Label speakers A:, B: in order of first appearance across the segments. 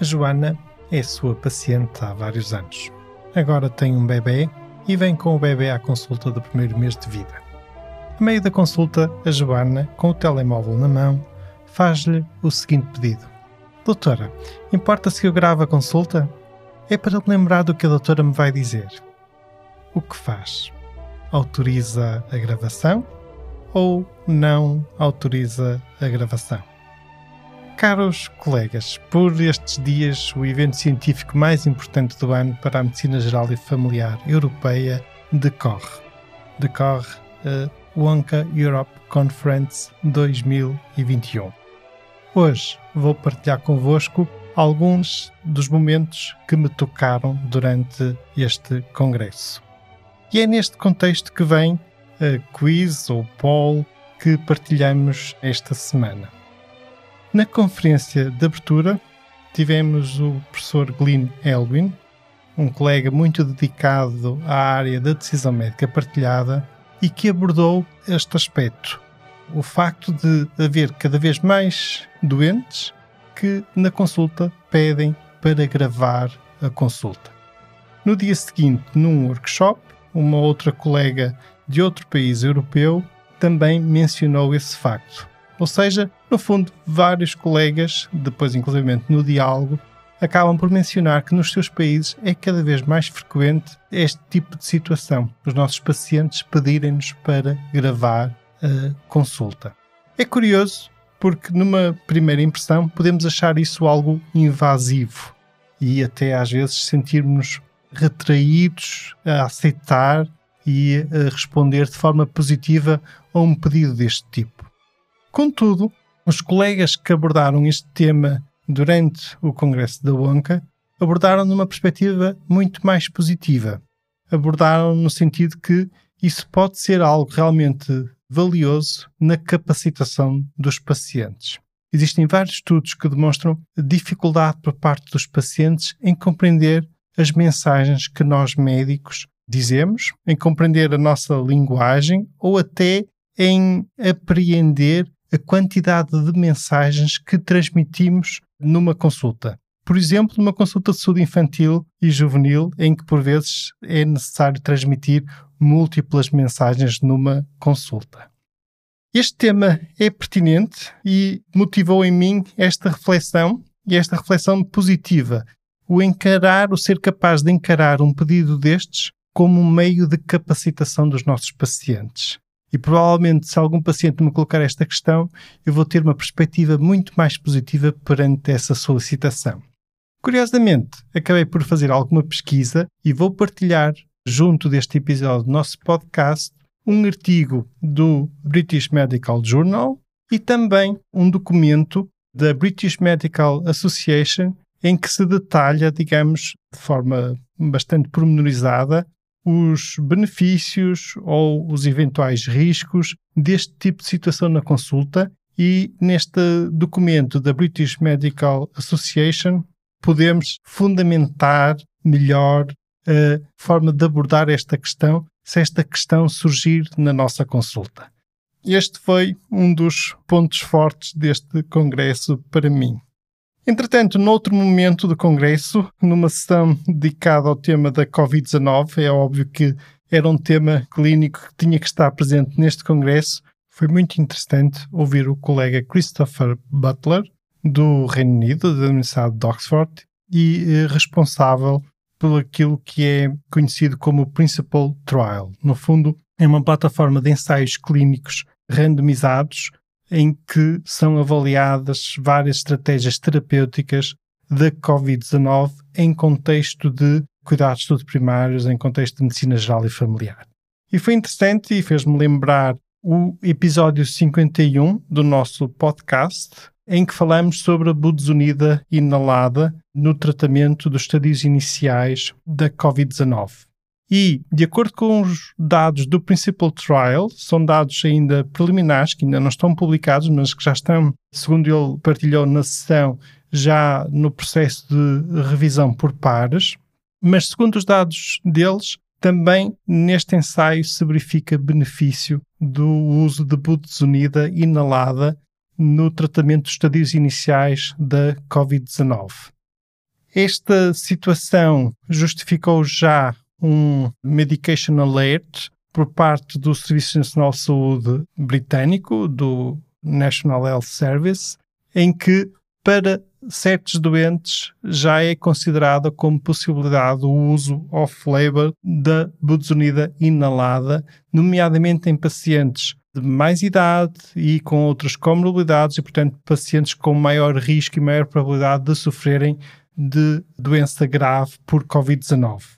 A: A Joana é sua paciente há vários anos. Agora tem um bebê e vem com o bebê à consulta do primeiro mês de vida. A meio da consulta, a Joana, com o telemóvel na mão, faz-lhe o seguinte pedido: Doutora, importa-se que eu grave a consulta? É para me lembrar do que a doutora me vai dizer. O que faz? Autoriza a gravação ou não autoriza a gravação? Caros colegas, por estes dias, o evento científico mais importante do ano para a medicina geral e familiar europeia decorre. Decorre a Wonka Europe Conference 2021. Hoje vou partilhar convosco alguns dos momentos que me tocaram durante este congresso. E é neste contexto que vem a quiz ou poll que partilhamos esta semana. Na conferência de abertura, tivemos o professor Glyn Elwin, um colega muito dedicado à área da decisão médica partilhada e que abordou este aspecto. O facto de haver cada vez mais doentes que na consulta pedem para gravar a consulta. No dia seguinte, num workshop, uma outra colega de outro país europeu também mencionou esse facto. Ou seja, no fundo, vários colegas, depois inclusive no diálogo, acabam por mencionar que nos seus países é cada vez mais frequente este tipo de situação. Os nossos pacientes pedirem-nos para gravar a consulta. É curioso porque, numa primeira impressão, podemos achar isso algo invasivo e até às vezes sentirmos retraídos a aceitar e a responder de forma positiva a um pedido deste tipo. Contudo, os colegas que abordaram este tema durante o Congresso da Wonka abordaram numa perspectiva muito mais positiva. Abordaram no sentido que isso pode ser algo realmente valioso na capacitação dos pacientes. Existem vários estudos que demonstram dificuldade por parte dos pacientes em compreender as mensagens que nós médicos dizemos, em compreender a nossa linguagem ou até em apreender a quantidade de mensagens que transmitimos numa consulta. Por exemplo, numa consulta de saúde infantil e juvenil, em que por vezes é necessário transmitir múltiplas mensagens numa consulta. Este tema é pertinente e motivou em mim esta reflexão e esta reflexão positiva, o encarar, o ser capaz de encarar um pedido destes como um meio de capacitação dos nossos pacientes. E provavelmente, se algum paciente me colocar esta questão, eu vou ter uma perspectiva muito mais positiva perante essa solicitação. Curiosamente, acabei por fazer alguma pesquisa e vou partilhar, junto deste episódio do nosso podcast, um artigo do British Medical Journal e também um documento da British Medical Association em que se detalha, digamos, de forma bastante pormenorizada, os benefícios ou os eventuais riscos deste tipo de situação na consulta e neste documento da British Medical Association podemos fundamentar melhor a forma de abordar esta questão se esta questão surgir na nossa consulta. Este foi um dos pontos fortes deste congresso para mim. Entretanto, noutro momento do Congresso, numa sessão dedicada ao tema da Covid-19, é óbvio que era um tema clínico que tinha que estar presente neste congresso, foi muito interessante ouvir o colega Christopher Butler, do Reino Unido, da Universidade de Oxford, e eh, responsável por aquilo que é conhecido como Principal Trial. No fundo, é uma plataforma de ensaios clínicos randomizados em que são avaliadas várias estratégias terapêuticas da Covid-19 em contexto de cuidados de primários, em contexto de medicina geral e familiar. E foi interessante e fez-me lembrar o episódio 51 do nosso podcast, em que falamos sobre a budesonida inalada no tratamento dos estadios iniciais da Covid-19. E, de acordo com os dados do Principal Trial, são dados ainda preliminares, que ainda não estão publicados, mas que já estão, segundo ele partilhou na sessão, já no processo de revisão por pares. Mas, segundo os dados deles, também neste ensaio se verifica benefício do uso de budesonida inalada no tratamento dos estadios iniciais da Covid-19. Esta situação justificou já um Medication Alert por parte do Serviço Nacional de Saúde britânico, do National Health Service, em que para certos doentes já é considerada como possibilidade o uso off-label da budesonida inalada, nomeadamente em pacientes de mais idade e com outras comorbilidades e, portanto, pacientes com maior risco e maior probabilidade de sofrerem de doença grave por Covid-19.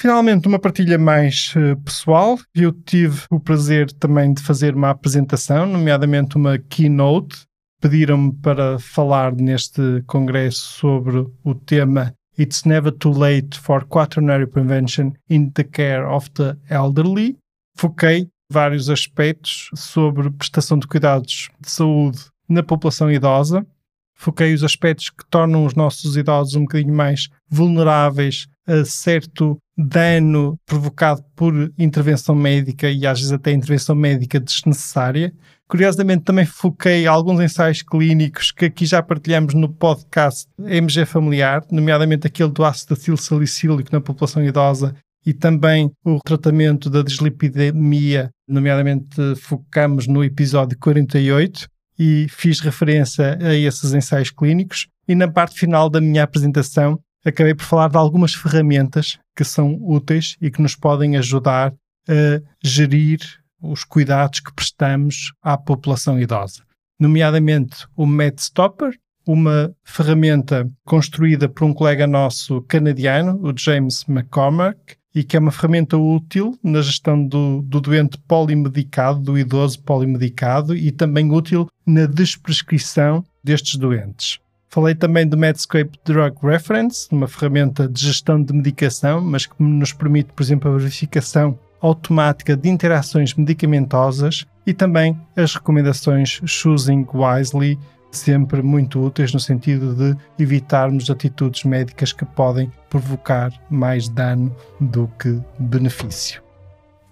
A: Finalmente, uma partilha mais uh, pessoal. Eu tive o prazer também de fazer uma apresentação, nomeadamente uma keynote. Pediram-me para falar neste congresso sobre o tema It's Never Too Late for Quaternary Prevention in the Care of the Elderly. Foquei vários aspectos sobre prestação de cuidados de saúde na população idosa. Foquei os aspectos que tornam os nossos idosos um bocadinho mais vulneráveis a certo dano provocado por intervenção médica e às vezes até intervenção médica desnecessária. Curiosamente, também foquei alguns ensaios clínicos que aqui já partilhamos no podcast MG Familiar, nomeadamente aquele do ácido acetilsalicílico na população idosa e também o tratamento da dislipidemia, nomeadamente focamos no episódio 48 e fiz referência a esses ensaios clínicos. E na parte final da minha apresentação acabei por falar de algumas ferramentas que são úteis e que nos podem ajudar a gerir os cuidados que prestamos à população idosa, nomeadamente o MedStopper, uma ferramenta construída por um colega nosso canadiano, o James McCormack, e que é uma ferramenta útil na gestão do, do doente polimedicado, do idoso polimedicado, e também útil na desprescrição destes doentes. Falei também do Medscape Drug Reference, uma ferramenta de gestão de medicação, mas que nos permite, por exemplo, a verificação automática de interações medicamentosas e também as recomendações Choosing Wisely, sempre muito úteis no sentido de evitarmos atitudes médicas que podem provocar mais dano do que benefício.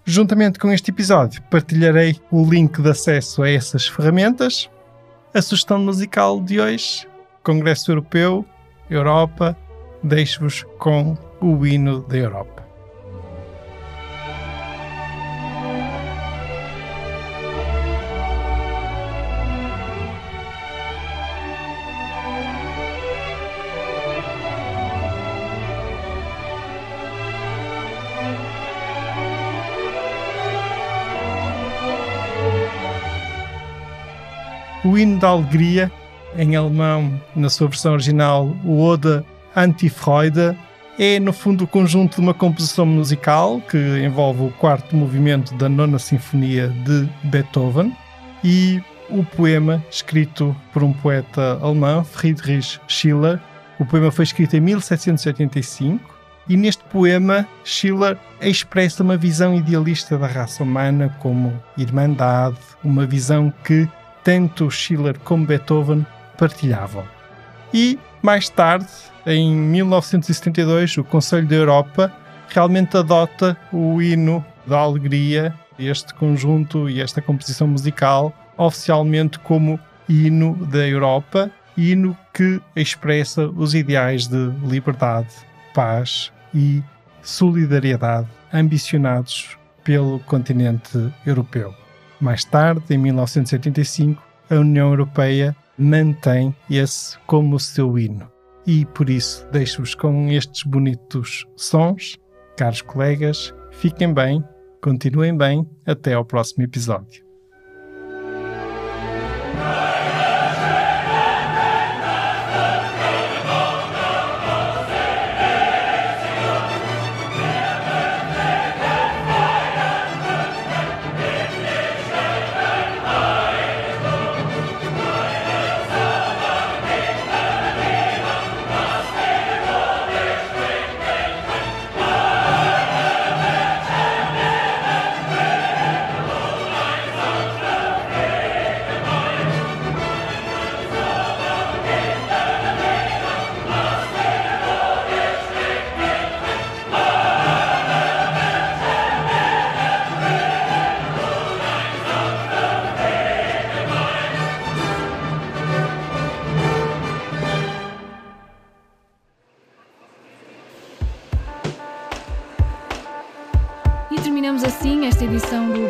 A: Juntamente com este episódio, partilharei o link de acesso a essas ferramentas. A sugestão musical de hoje Congresso Europeu, Europa, deixo-vos com o hino da Europa. o hino da alegria em alemão, na sua versão original, o Oda Anti-Freude, é no fundo o conjunto de uma composição musical que envolve o quarto movimento da nona sinfonia de Beethoven e o poema escrito por um poeta alemão, Friedrich Schiller. O poema foi escrito em 1785 e neste poema Schiller expressa uma visão idealista da raça humana como irmandade, uma visão que tanto Schiller como Beethoven partilhavam. E mais tarde, em 1972, o Conselho da Europa realmente adota o hino da alegria, este conjunto e esta composição musical, oficialmente como hino da Europa, hino que expressa os ideais de liberdade, paz e solidariedade ambicionados pelo continente europeu. Mais tarde, em 1985, a União Europeia mantém esse como seu hino. E por isso deixo-vos com estes bonitos sons. Caros colegas, fiquem bem, continuem bem, até ao próximo episódio.